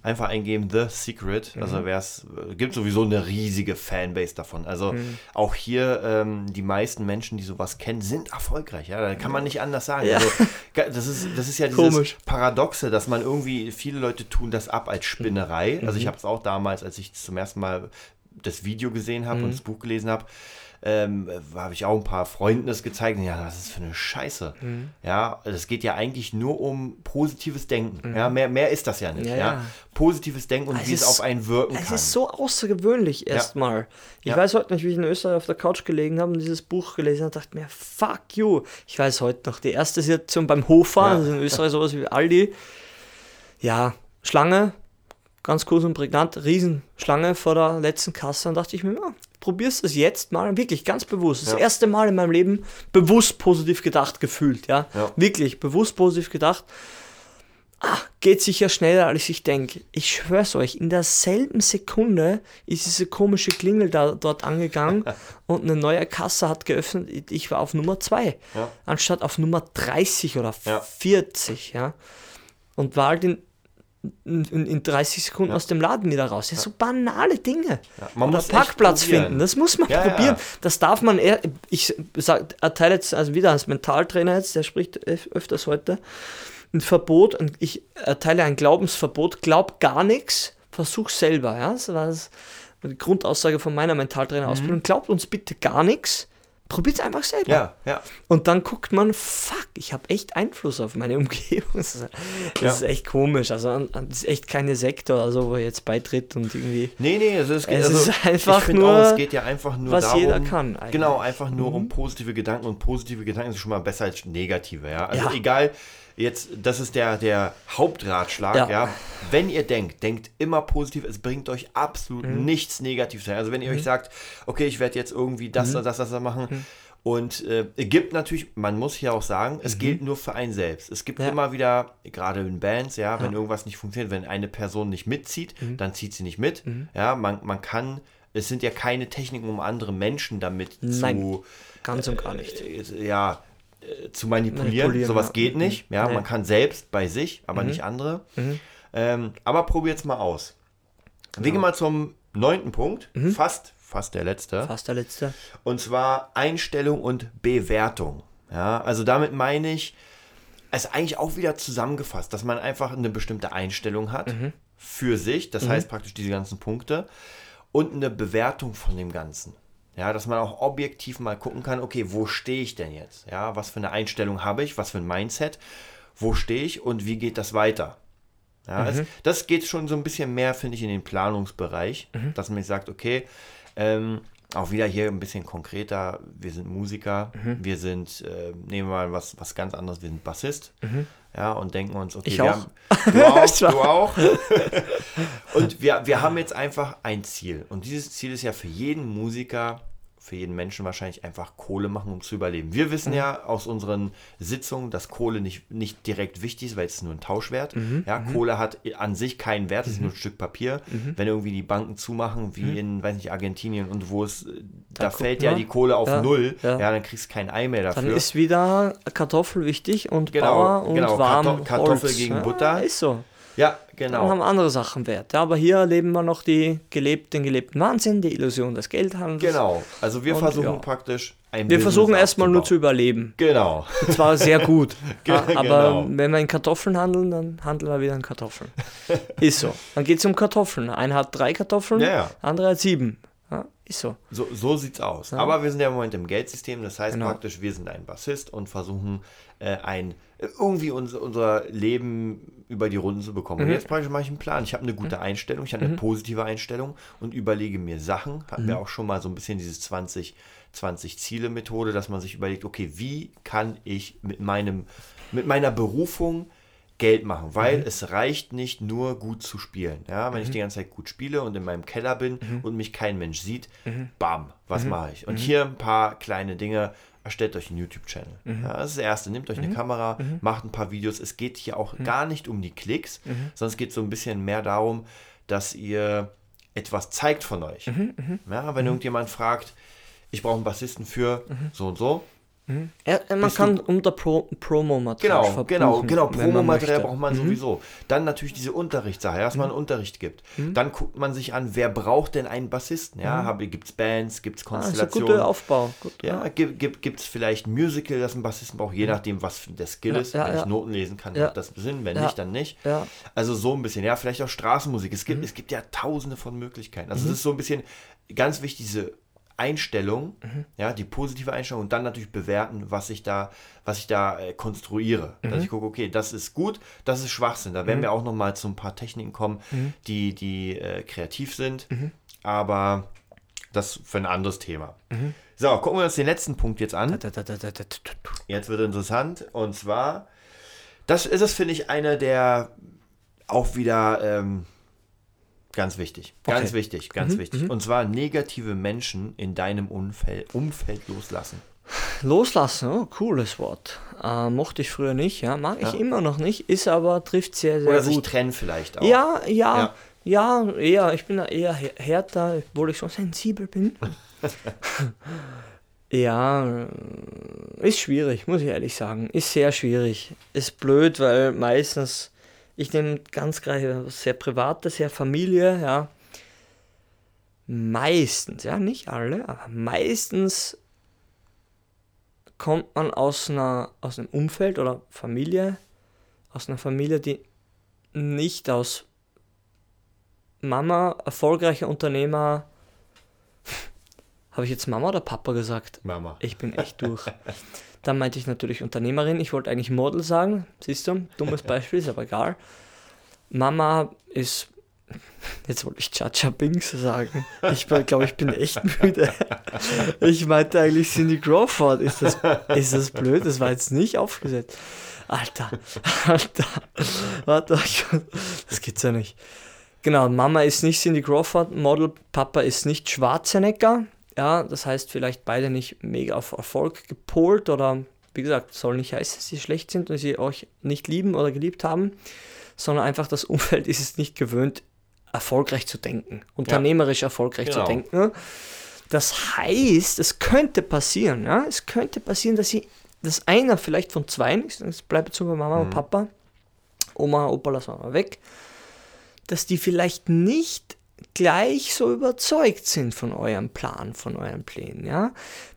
Einfach eingeben The Secret. Also wer es gibt sowieso eine riesige Fanbase davon. Also auch hier ähm, die meisten Menschen, die sowas kennen, sind erfolgreich. Ja, da kann man nicht anders sagen. Ja. Also, das ist das ist ja dieses Komisch. Paradoxe, dass man irgendwie viele Leute tun das ab als Spinnerei. Also ich habe es auch damals, als ich zum ersten Mal das Video gesehen habe und das Buch gelesen habe, ähm, habe ich auch ein paar Freunden das gezeigt. Ja, was ist für eine Scheiße. Mhm. Ja, es geht ja eigentlich nur um positives Denken. Ja, mehr, mehr ist das ja nicht. Ja, Ja, ja. Positives Denken und Es wie es ist- auf einen wirken Es kann. ist so außergewöhnlich erstmal. Ich Ja. weiß heute nicht, wie ich in Österreich auf der Couch gelegen habe und dieses Buch gelesen habe und dachte mir, fuck you. Ich weiß heute noch, die erste Situation beim Hofer, Ja. also in Österreich sowas wie Aldi. Ja, Schlange, ganz kurz und prägnant, Riesenschlange vor der letzten Kasse und dachte ich mir, ja, probierst es jetzt mal, wirklich ganz bewusst. Das Ja. erste Mal in meinem Leben bewusst positiv gedacht gefühlt, ja. Ja. Wirklich bewusst positiv gedacht ah, geht sicher schneller, als ich denke. Ich schwör's euch, in derselben Sekunde ist diese komische Klingel da, dort angegangen *laughs* und eine neue Kasse hat geöffnet. Ich war auf Nummer 2, Ja. anstatt auf Nummer 30 oder Ja. 40, ja. Und war halt in, in, in 30 Sekunden aus dem Laden wieder raus. Ja, so banale Dinge. Ja, man Oder muss Parkplatz finden, das muss man Ja, ja. probieren. Das darf man eher, ich sag, erteile jetzt also wieder als Mentaltrainer jetzt, der spricht öf- öfters heute, ein Verbot, und ich erteile ein Glaubensverbot, glaub gar nichts, versuch selber. Ja? Das war die Grundaussage von meiner Mentaltrainer-Ausbildung. Glaubt uns bitte gar nichts, probiert es einfach selber. Mhm. Ja, ja. Und dann guckt man, fuck, ich habe echt Einfluss auf meine *laughs* Umgebung. Das Ja. ist echt komisch. Also das ist echt keine Sekte oder so, wo er jetzt beitritt und irgendwie. Nee, nee, also es, geht, Es also, ist einfach nur, auch, es geht ja einfach nur was darum, jeder kann eigentlich. Mhm. Genau, einfach nur um positive Gedanken und positive Gedanken sind schon mal besser als negative, ja. Also Ja. egal, jetzt, das ist der, der Hauptratschlag, Ja. ja. Wenn ihr denkt, denkt immer positiv, es bringt euch absolut Mhm. nichts Negatives ein. Also wenn ihr euch sagt, okay, ich werde jetzt irgendwie das, Mhm. das, das, das machen. Und äh, es gibt natürlich, man muss hier auch sagen, es gilt nur für einen selbst. Es gibt Mhm. Ja. immer wieder, gerade in Bands, ja, wenn irgendwas nicht funktioniert, wenn eine Person nicht mitzieht, Mhm. dann zieht sie nicht mit. Ja, man, man kann, es sind ja keine Techniken, um andere Menschen damit Nein. zu, Ganz und gar nicht. äh, ja, äh, zu manipulieren. Manipulieren, Sowas ja. geht nicht. Ja, Nee. man kann selbst bei sich, aber Mhm. nicht andere. Ähm, aber probiert's mal aus. Wir gehen mal zum neunten Punkt. Mhm. Fast, fast der letzte. Fast der letzte. Und zwar Einstellung und Bewertung. Ja, also damit meine ich, es ist eigentlich auch wieder zusammengefasst, dass man einfach eine bestimmte Einstellung hat für sich, das heißt praktisch diese ganzen Punkte und eine Bewertung von dem Ganzen. Ja, dass man auch objektiv mal gucken kann, okay, wo stehe ich denn jetzt? Ja, was für eine Einstellung habe ich, was für ein Mindset, wo stehe ich und wie geht das weiter? Ja, es, das geht schon so ein bisschen mehr, finde ich, in den Planungsbereich, dass man sagt, okay, ähm, auch wieder hier ein bisschen konkreter, wir sind Musiker, wir sind, äh, nehmen wir mal was, was ganz anderes, wir sind Bassist, ja, und denken uns, okay, Ich wir auch. haben, du *laughs* auch, du auch. *laughs* und wir, wir haben jetzt einfach ein Ziel. Und dieses Ziel ist ja für jeden Musiker, für jeden Menschen wahrscheinlich einfach Kohle machen, um zu überleben. Wir wissen Mhm. ja aus unseren Sitzungen, dass Kohle nicht, nicht direkt wichtig ist, weil es ist nur ein Tauschwert. Mhm. Ja, Kohle hat an sich keinen Wert, es ist nur ein Stück Papier. Mhm. Wenn irgendwie die Banken zumachen, wie in, weiß nicht, Argentinien und wo es, da, guck fällt ja die Kohle auf Ja, Null, ja. ja. dann kriegst du kein Ei mehr Dann dafür. ist wieder Kartoffel wichtig und Genau, Bauer und genau, warm Karto- Kartoffel Holz. gegen ja, Butter. Ist so. Ja, Dann genau. haben andere Sachen Wert. Ja, aber hier erleben wir noch die gelebt, den gelebten Wahnsinn, die Illusion des Geldhandels. Genau. Also wir Und versuchen ja. praktisch ein Wir Business versuchen erstmal nur zu überleben. Genau. Und zwar sehr gut. *laughs* ja, aber genau. wenn wir in Kartoffeln handeln, dann handeln wir wieder in Kartoffeln. *laughs* Ist so. Dann geht es um Kartoffeln. Einer hat drei Kartoffeln, Ja, ja. andere hat sieben. Ja, ist so. So, so sieht's aus. Aber wir sind ja im Moment im Geldsystem, das heißt Genau. praktisch, wir sind ein Bassist und versuchen äh, ein irgendwie unser, unser Leben über die Runden zu bekommen. Mhm. Und jetzt mache ich einen Plan. Ich habe eine gute Einstellung, ich habe eine positive Einstellung und überlege mir Sachen. Hatten Mhm. wir auch schon mal so ein bisschen dieses 20 20 Ziele Methode, dass man sich überlegt, okay, wie kann ich mit meinem mit meiner Berufung Geld machen, weil es reicht nicht nur gut zu spielen. Ja, wenn ich die ganze Zeit gut spiele und in meinem Keller bin und mich kein Mensch sieht, bam, was mache ich? Und hier ein paar kleine Dinge. Erstellt euch einen YouTube-Channel. Ja, das ist das Erste. Nehmt euch eine Kamera, macht ein paar Videos. Es geht hier auch gar nicht um die Klicks, sondern es geht so ein bisschen mehr darum, dass ihr etwas zeigt von euch. Ja, wenn irgendjemand fragt, ich brauche einen Bassisten für so und so, Ja, man Bist kann unter Pro Promo-Material Genau, genau, genau. Promomaterial braucht man sowieso. Dann natürlich diese Unterrichtssache, dass man Unterricht gibt. Dann guckt man sich an, wer braucht denn einen Bassisten? Ja, gibt es Bands, gibt es Ah, ist ein Konstellationen? guter Aufbau. Gut, ja, gibt es gibt, es vielleicht ein Musical, das ein Bassisten braucht, je nachdem, was der Skill Ja, ist. ja, Wenn ja. ich Noten lesen kann, Ja. macht das Sinn, wenn Ja. nicht, dann nicht. Ja. Also so ein bisschen, ja, vielleicht auch Straßenmusik. Es Mhm. gibt, es gibt ja tausende von Möglichkeiten. Also es ist so ein bisschen ganz wichtig, diese Einstellung, Mhm. ja, die positive Einstellung und dann natürlich bewerten, was ich da, was ich da äh, konstruiere. Mhm. Dass ich gucke, okay, das ist gut, das ist Schwachsinn. Da werden wir auch noch mal zu ein paar Techniken kommen, Mhm. die, die äh, kreativ sind, aber das für ein anderes Thema. Mhm. So, gucken wir uns den letzten Punkt jetzt an. Jetzt wird interessant. Und zwar, das ist es, finde ich, einer der auch wieder ähm, ganz wichtig. Ganz Okay. Mhm, wichtig, ganz wichtig. Und zwar negative Menschen in deinem Umfeld, Umfeld loslassen. Loslassen, oh, cooles Wort. Äh, mochte ich früher nicht, ja, mag ich Ja. immer noch nicht, ist aber, trifft sehr, sehr Oder sich gut. trennen vielleicht auch. Ja, ja, Ja. ja, eher, ich bin da eher hä- härter, obwohl ich schon sensibel bin. *laughs* ja, ist schwierig, muss ich ehrlich sagen. Ist sehr schwierig. Ist blöd, weil meistens, ich nehme ganz gerade was sehr Privates, sehr Familie, ja. Meistens, ja, nicht alle, aber meistens kommt man aus einer aus einem Umfeld oder Familie, aus einer Familie, die nicht aus Mama, erfolgreicher Unternehmer. *laughs* Habe ich jetzt Mama oder Papa gesagt? Mama. Ich bin echt durch. *laughs* Dann meinte ich natürlich Unternehmerin. Ich wollte eigentlich Model sagen. Siehst du? Dummes *laughs* Beispiel, ist aber egal. Mama ist. Jetzt wollte ich Chacha Binks sagen. Ich glaube, ich bin echt *laughs* müde. Ich meinte eigentlich Cindy Crawford. Ist das, ist das blöd? Das war jetzt nicht aufgesetzt. Alter, *laughs* Alter. Warte, das geht's ja nicht. Genau, Mama ist nicht Cindy Crawford, Model, Papa ist nicht Schwarzenegger. Ja, das heißt vielleicht beide nicht mega auf Erfolg gepolt oder wie gesagt, soll nicht heißen, dass sie schlecht sind und sie euch nicht lieben oder geliebt haben, sondern einfach das Umfeld *laughs* ist es nicht gewöhnt, erfolgreich zu denken, unternehmerisch erfolgreich Genau. zu denken. Das heißt, es könnte passieren, ja, es könnte passieren, dass sie, dass einer vielleicht von zwei, es bleibt jetzt bei Mama und Papa, Oma, Opa lassen wir mal weg, dass die vielleicht nicht gleich so überzeugt sind von eurem Plan, von euren Plänen, ja.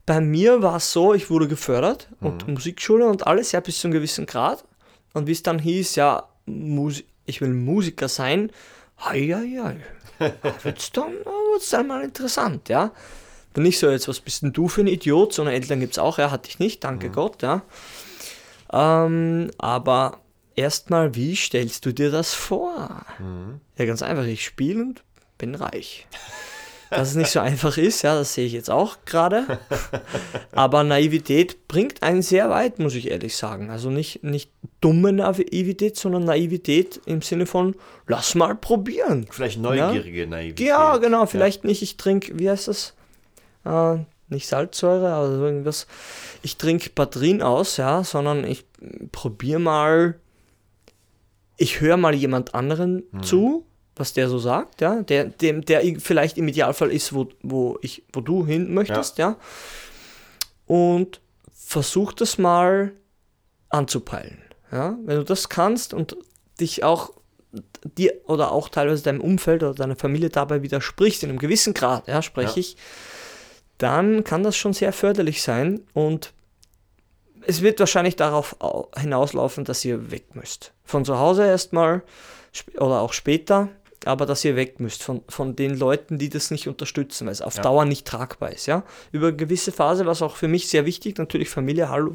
Bei mir war es so, ich wurde gefördert und Musikschule und alles, ja, bis zu einem gewissen Grad. Und wie es dann hieß, ja, Musi ich will Musiker sein, hei, hei, hei. *laughs* Wird's dann, wird's dann mal interessant, ja. Dann nicht so, jetzt, was bist denn du für ein Idiot, sondern Eltern gibt es auch, ja, hatte ich nicht, danke Gott, ja. Ähm, aber erstmal, wie stellst du dir das vor? Ja, ganz einfach, ich spiele und bin reich. Dass es nicht so einfach ist, ja, das sehe ich jetzt auch gerade. *laughs* Aber Naivität bringt einen sehr weit, muss ich ehrlich sagen. Also nicht, nicht dumme Naivität, sondern Naivität im Sinne von, lass mal probieren. Vielleicht neugierige Naivität. Ja, genau, vielleicht nicht, ich trinke, wie heißt das? Äh, nicht Salzsäure, aber so irgendwas. Ich trinke Batterien aus, ja, sondern ich probiere mal, ich höre mal jemand anderen zu, was der so sagt, ja, der, dem, der vielleicht im Idealfall ist, wo, wo, ich, wo du hin möchtest, ja. Und versuch das mal anzupeilen. Ja? Wenn du das kannst und dich auch dir oder auch teilweise deinem Umfeld oder deiner Familie dabei widersprichst, in einem gewissen Grad, ja, spreche Ja. ich, dann kann das schon sehr förderlich sein und es wird wahrscheinlich darauf au- hinauslaufen, dass ihr weg müsst. Von zu Hause erstmal oder auch später. Aber dass ihr weg müsst von, von den Leuten, die das nicht unterstützen, weil es auf Ja. Dauer nicht tragbar ist. Ja? Über eine gewisse Phase war es auch für mich sehr wichtig, natürlich Familie, hallo.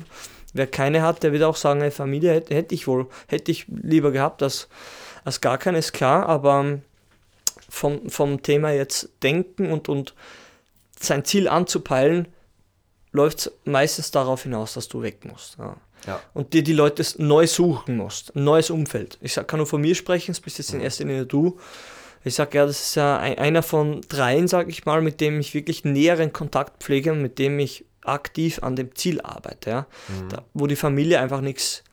Wer keine hat, der wird auch sagen, ey, Familie hätte, hätte ich wohl, hätte ich lieber gehabt als, als gar keine, ist klar, aber ähm, vom, vom Thema jetzt denken und, und sein Ziel anzupeilen, läuft es meistens darauf hinaus, dass du weg musst. Ja. Ja. Und dir die Leute neu suchen musst, ein neues Umfeld. Ich sag, kann nur von mir sprechen, es bist jetzt in erster Linie du. Ich sage ja, das ist ja ein, einer von dreien, sage ich mal, mit dem ich wirklich näheren Kontakt pflege und mit dem ich aktiv an dem Ziel arbeite. Ja? Da, wo die Familie einfach nichts,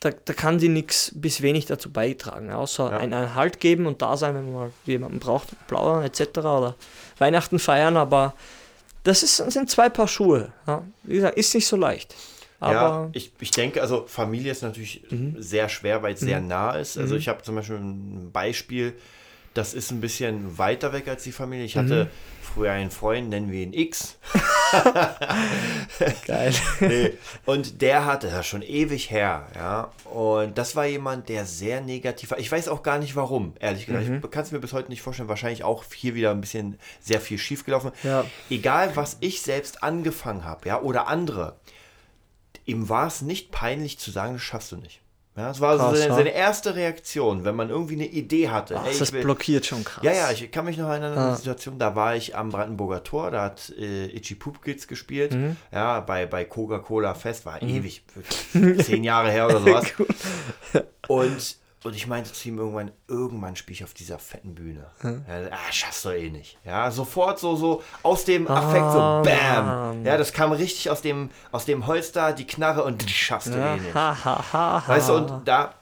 da, da kann sie nichts bis wenig dazu beitragen, außer Ja. einen, einen Halt geben und da sein, wenn man mal jemanden braucht, plaudern etc. oder Weihnachten feiern, aber das ist, sind zwei Paar Schuhe. Ja? Wie gesagt, ist nicht so leicht. Aber ja, ich, ich denke, also Familie ist natürlich sehr schwer, weil es sehr nah ist. Also ich habe zum Beispiel ein Beispiel, das ist ein bisschen weiter weg als die Familie. Ich hatte früher einen Freund, nennen wir ihn X. *laughs* geil. *laughs* Nee. Und der hatte das schon ewig her, ja. Und das war jemand, der sehr negativ war. Ich weiß auch gar nicht warum, ehrlich gesagt. Ich kann es mir bis heute nicht vorstellen. Wahrscheinlich auch hier wieder ein bisschen sehr viel schiefgelaufen. Ja. Egal, was ich selbst angefangen habe, ja, oder andere, ihm war es nicht peinlich zu sagen, das schaffst du nicht. Ja, das war so Krass, seine, ja. seine erste Reaktion, wenn man irgendwie eine Idee hatte. Ach, Ey, ich das will- blockiert schon krass. ja, ja, ich kann mich noch erinnern an Ah. eine Situation, da war ich am Brandenburger Tor, da hat äh, Itchy Poop Kids gespielt, Mhm. ja, bei, bei Coca-Cola Fest, war ewig, wirklich zehn Jahre her oder *laughs* sowas. und, und ich meinte zu ihm irgendwann, irgendwann spiele ich auf dieser fetten Bühne. Ja, ah, schaffst du eh nicht. Ja, sofort so, so aus dem Affekt, so Ah, BAM. Mann. Ja, das kam richtig aus dem, aus dem Holster, die Knarre und die schaffst du Ja, eh nicht. ha, ha, ha, ha. Weißt du, und da,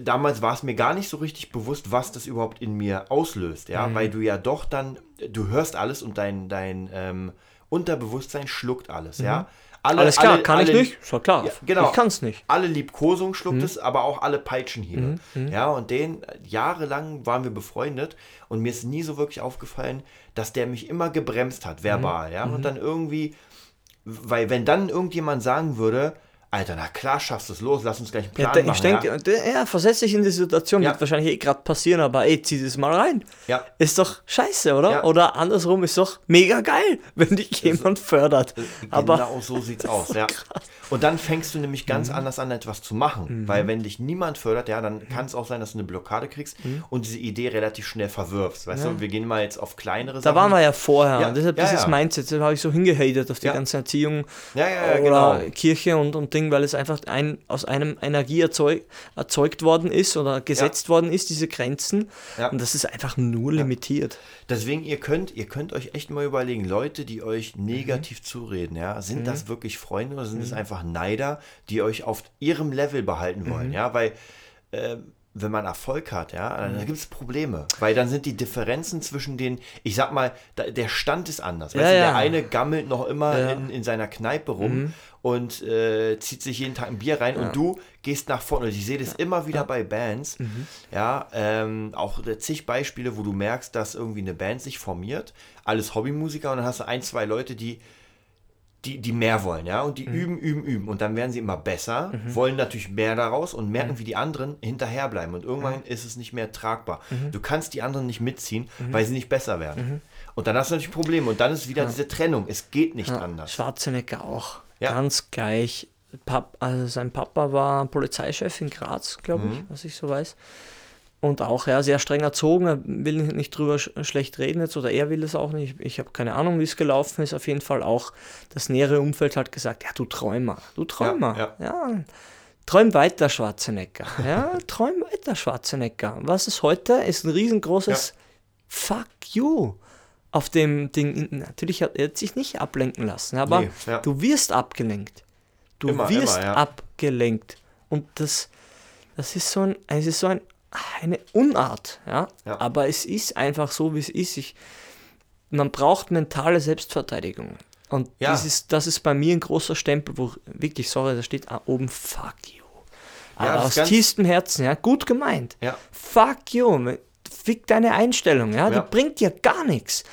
damals war es mir gar nicht so richtig bewusst, was das überhaupt in mir auslöst, Mhm. ja, weil du ja doch dann, du hörst alles und dein, dein ähm, Unterbewusstsein schluckt alles, ja. Alle, Mhm. Alles klar, alle- kann ich alle- nicht? Ist doch klar. Ja, genau. Ich kann es nicht. Alle Liebkosung schluckt Mhm. es, aber auch alle Peitschenhiebe. Ja, und den äh, jahrelang waren wir befreundet und mir ist nie so wirklich aufgefallen, dass der mich immer gebremst hat, Mhm. verbal, ja. Und dann irgendwie, weil wenn dann irgendjemand sagen würde, Alter, na klar schaffst du es los, lass uns gleich einen Ja, Plan der, machen. ich denke, ja? der, er versetzt sich in die Situation, Ja. wird wahrscheinlich eh gerade passieren, aber ey, zieh das mal rein. Ja. Ist doch scheiße, oder? Ja. Oder andersrum ist doch mega geil, wenn dich jemand fördert. Aber genau so sieht's *laughs* aus, ja. Und dann fängst du nämlich Mhm. ganz anders an, etwas zu machen. Weil wenn dich niemand fördert, ja, dann kann es auch sein, dass du eine Blockade kriegst Mhm. und diese Idee relativ schnell verwirfst. Weißt du, wir gehen mal jetzt auf kleinere da Sachen. waren wir ja vorher. Ja, deshalb ja, dieses ja. Mindset, da habe ich so hingehatet auf die Ja. ganze Erziehung Ja, ja, ja, oder genau. Kirche und, und Ding, weil es einfach ein, aus einem Energie erzeug, erzeugt worden ist oder gesetzt worden ist, diese Grenzen. Ja. Und das ist einfach nur limitiert. Deswegen, ihr könnt, ihr könnt euch echt mal überlegen, Leute, die euch Mhm. negativ zureden, ja, sind das wirklich Freunde oder sind es einfach Neider, die euch auf ihrem Level behalten Mhm. wollen, ja, weil äh, wenn man Erfolg hat, ja, Mhm. dann gibt es Probleme, weil dann sind die Differenzen zwischen den, ich sag mal, da, der Stand ist anders. Ja, weißt du, ja. der eine gammelt noch immer Ja. in, in seiner Kneipe rum und äh, zieht sich jeden Tag ein Bier rein und du gehst nach vorne. Und ich sehe das immer wieder bei Bands, ja, ähm, auch zig Beispiele, wo du merkst, dass irgendwie eine Band sich formiert, alles Hobbymusiker und dann hast du ein, zwei Leute, die die, die mehr wollen, ja, und die üben, üben, üben und dann werden sie immer besser, wollen natürlich mehr daraus und merken, wie die anderen hinterherbleiben und irgendwann ist es nicht mehr tragbar. Du kannst die anderen nicht mitziehen, weil sie nicht besser werden. Und dann hast du natürlich Probleme und dann ist wieder diese Trennung, es geht nicht anders. Schwarzenegger auch. Ja. Ganz gleich. Pap, also sein Papa war Polizeichef in Graz, glaube Mhm. ich, was ich so weiß. Und auch ja, sehr streng erzogen. Er will nicht, drüber sch schlecht reden jetzt oder er will es auch nicht. Ich habe keine Ahnung, wie es gelaufen ist. Auf jeden Fall auch das nähere Umfeld hat gesagt: Ja, du Träumer, du Träumer. Ja, Ja, träum weiter, Schwarzenegger. Ja, *laughs* träum weiter, Schwarzenegger. Was ist heute? Ist ein riesengroßes Fuck you auf dem Ding. Natürlich hat er sich nicht ablenken lassen, aber Nee, ja. du wirst abgelenkt. Du Immer, wirst immer, ja. abgelenkt. Und das, das ist so, ein, es ist so ein, eine Unart. Ja? Ja. Aber es ist einfach so, wie es ist. Ich, man braucht mentale Selbstverteidigung. Und Ja. das, ist, das ist bei mir ein großer Stempel, wo wirklich, sorry, da steht ah, oben Fuck you. Ja, Aber aus tiefstem Herzen, ja, gut gemeint. Ja. Fuck you. Fick deine Einstellung, ja, Ja. die bringt dir gar nichts.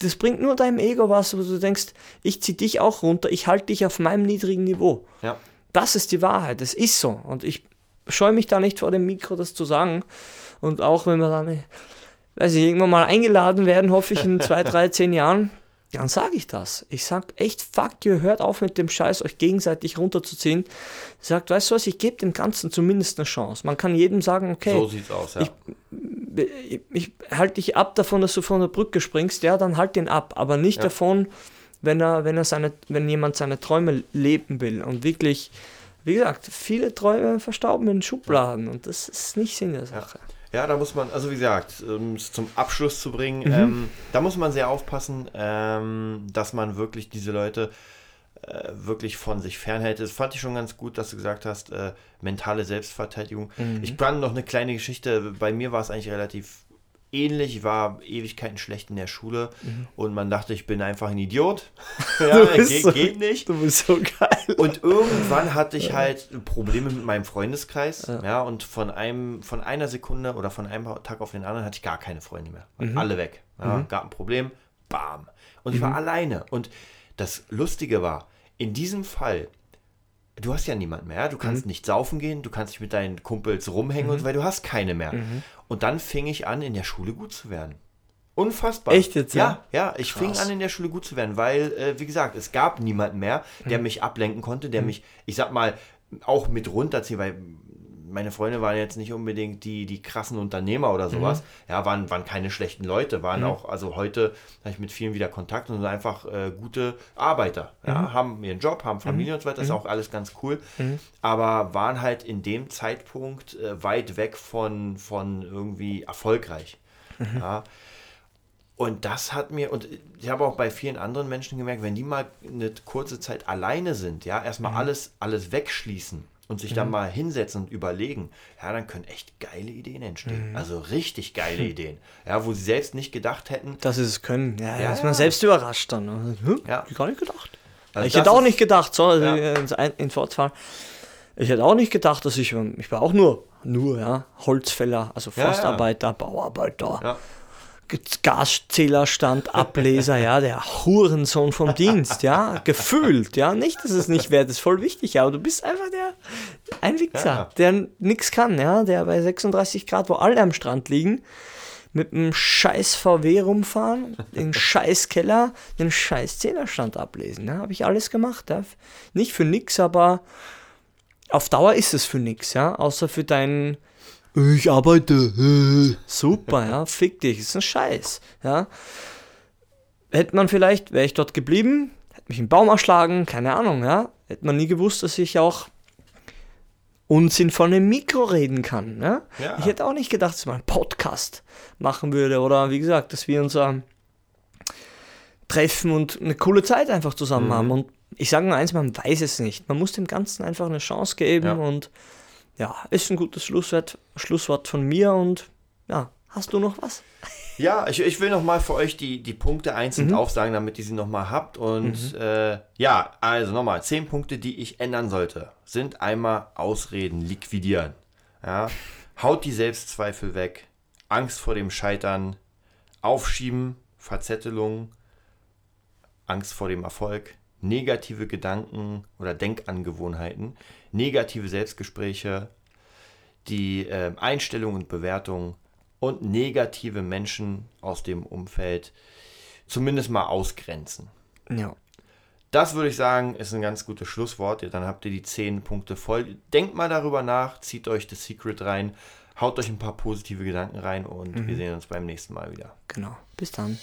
Das bringt nur deinem Ego was, wo du denkst, ich zieh dich auch runter, ich halte dich auf meinem niedrigen Niveau. Ja. Das ist die Wahrheit, das ist so. Und ich scheue mich da nicht vor dem Mikro, das zu sagen. Und auch wenn wir dann, weiß ich, irgendwann mal eingeladen werden, hoffe ich in zwei, *laughs* drei, zehn Jahren, dann sage ich das. Ich sag echt, fuck you, hört auf mit dem Scheiß, euch gegenseitig runterzuziehen. Sagt, weißt du was, ich gebe dem Ganzen zumindest eine Chance. Man kann jedem sagen, okay, So sieht's aus, ja. Ich- ich, ich halte dich ab davon, dass du von der Brücke springst, ja, dann halt den ab, aber nicht Ja. davon, wenn er, wenn er seine, wenn jemand seine Träume leben will und wirklich, wie gesagt, viele Träume verstauben in Schubladen und das ist nicht Sinn der Sache. Ja, da muss man, also wie gesagt, um es zum Abschluss zu bringen, Mhm. ähm, da muss man sehr aufpassen, ähm, dass man wirklich diese Leute äh, wirklich von sich fernhält. Das fand ich schon ganz gut, dass du gesagt hast, äh, mentale Selbstverteidigung. Mhm. Ich kann noch eine kleine Geschichte, bei mir war es eigentlich relativ ähnlich. Ich war Ewigkeiten schlecht in der Schule und man dachte, ich bin einfach ein Idiot. *laughs* ja, Mhm. Geht, so- geht nicht. Du bist so geil. Und irgendwann hatte ich halt Probleme mit meinem Freundeskreis. Ja. und von einem, von einer Sekunde oder von einem Tag auf den anderen hatte ich gar keine Freunde mehr. Waren Alle weg. Ja, Gab ein Problem. Bam. Und ich war alleine. Und das Lustige war, in diesem Fall, du hast ja niemand mehr. Du kannst nicht saufen gehen, du kannst nicht mit deinen Kumpels rumhängen, und so, weil du hast keine mehr. Und dann fing ich an, in der Schule gut zu werden. Unfassbar. Echt jetzt, Ja, ja? ja. Ich fing Krass. an, in der Schule gut zu werden, weil, äh, wie gesagt, es gab niemanden mehr, der mich ablenken konnte, der mich, ich sag mal, auch mit runterziehen, weil meine Freunde waren jetzt nicht unbedingt die, die krassen Unternehmer oder sowas. Ja, waren, waren keine schlechten Leute, waren auch, also heute habe ich mit vielen wieder Kontakt und sind einfach äh, gute Arbeiter. Ja, haben ihren Job, haben Familie und so weiter, ist auch alles ganz cool. Aber waren halt in dem Zeitpunkt äh, weit weg von, von irgendwie erfolgreich. Ja. Und das hat mir, und ich habe auch bei vielen anderen Menschen gemerkt, wenn die mal eine kurze Zeit alleine sind, ja, erstmal alles, alles wegschließen und sich dann mal hinsetzen und überlegen, ja, dann können echt geile Ideen entstehen. Also richtig geile Ideen. Ja, wo sie selbst nicht gedacht hätten. Dass sie es können. Ja, ja, Ja, ist man selbst überrascht dann. Hm, Ja. Gar nicht gedacht. Also ich hätte auch nicht gedacht, so, also Ja. ins Ein- in Fortfahren. Ich hätte auch nicht gedacht, dass ich, ähm, ich war auch nur, nur, ja, Holzfäller, also. Forstarbeiter, Bauarbeiter, Gaszählerstand, Ableser, ja, der Hurensohn vom Dienst, ja, gefühlt, ja, nicht, dass es nicht wäre, das ist voll wichtig, aber du bist einfach der, ein Wichser, Ja. der nichts kann, ja, der bei 36 Grad, wo alle am Strand liegen, mit einem scheiß VW rumfahren, den scheiß Keller, den scheiß Zählerstand ablesen, ja, habe ich alles gemacht, ja, nicht für nix, aber auf Dauer ist es für nix, ja, außer für deinen ich arbeite. Super, ja, fick dich, ist ein Scheiß, ja. Hätte man vielleicht, wäre ich dort geblieben, hätte mich im Baum erschlagen, keine Ahnung, ja. Hätte man nie gewusst, dass ich auch Unsinn von einem Mikro reden kann, ja. Ja. Ich hätte auch nicht gedacht, dass ich mal einen Podcast machen würde oder wie gesagt, dass wir uns ähm, treffen und eine coole Zeit einfach zusammen haben. Und ich sage nur eins, man weiß es nicht. Man muss dem Ganzen einfach eine Chance geben Ja. und ja, ist ein gutes Schlusswort, Schlusswort von mir und ja, hast du noch was? Ja, ich, ich will nochmal für euch die, die Punkte einzeln Mhm. aufsagen, damit ihr sie nochmal habt. Und äh, ja, also nochmal, zehn Punkte, die ich ändern sollte, sind einmal Ausreden liquidieren. Ja, haut die Selbstzweifel weg, Angst vor dem Scheitern, Aufschieben, Verzettelung, Angst vor dem Erfolg, negative Gedanken oder Denkangewohnheiten, negative Selbstgespräche, die äh, Einstellung und Bewertung und negative Menschen aus dem Umfeld zumindest mal ausgrenzen. Ja. Das würde ich sagen, ist ein ganz gutes Schlusswort. Ja, Dann habt ihr die 10 Punkte voll. Denkt mal darüber nach, zieht euch das Secret rein, haut euch ein paar positive Gedanken rein und wir sehen uns beim nächsten Mal wieder. Genau. Bis dann.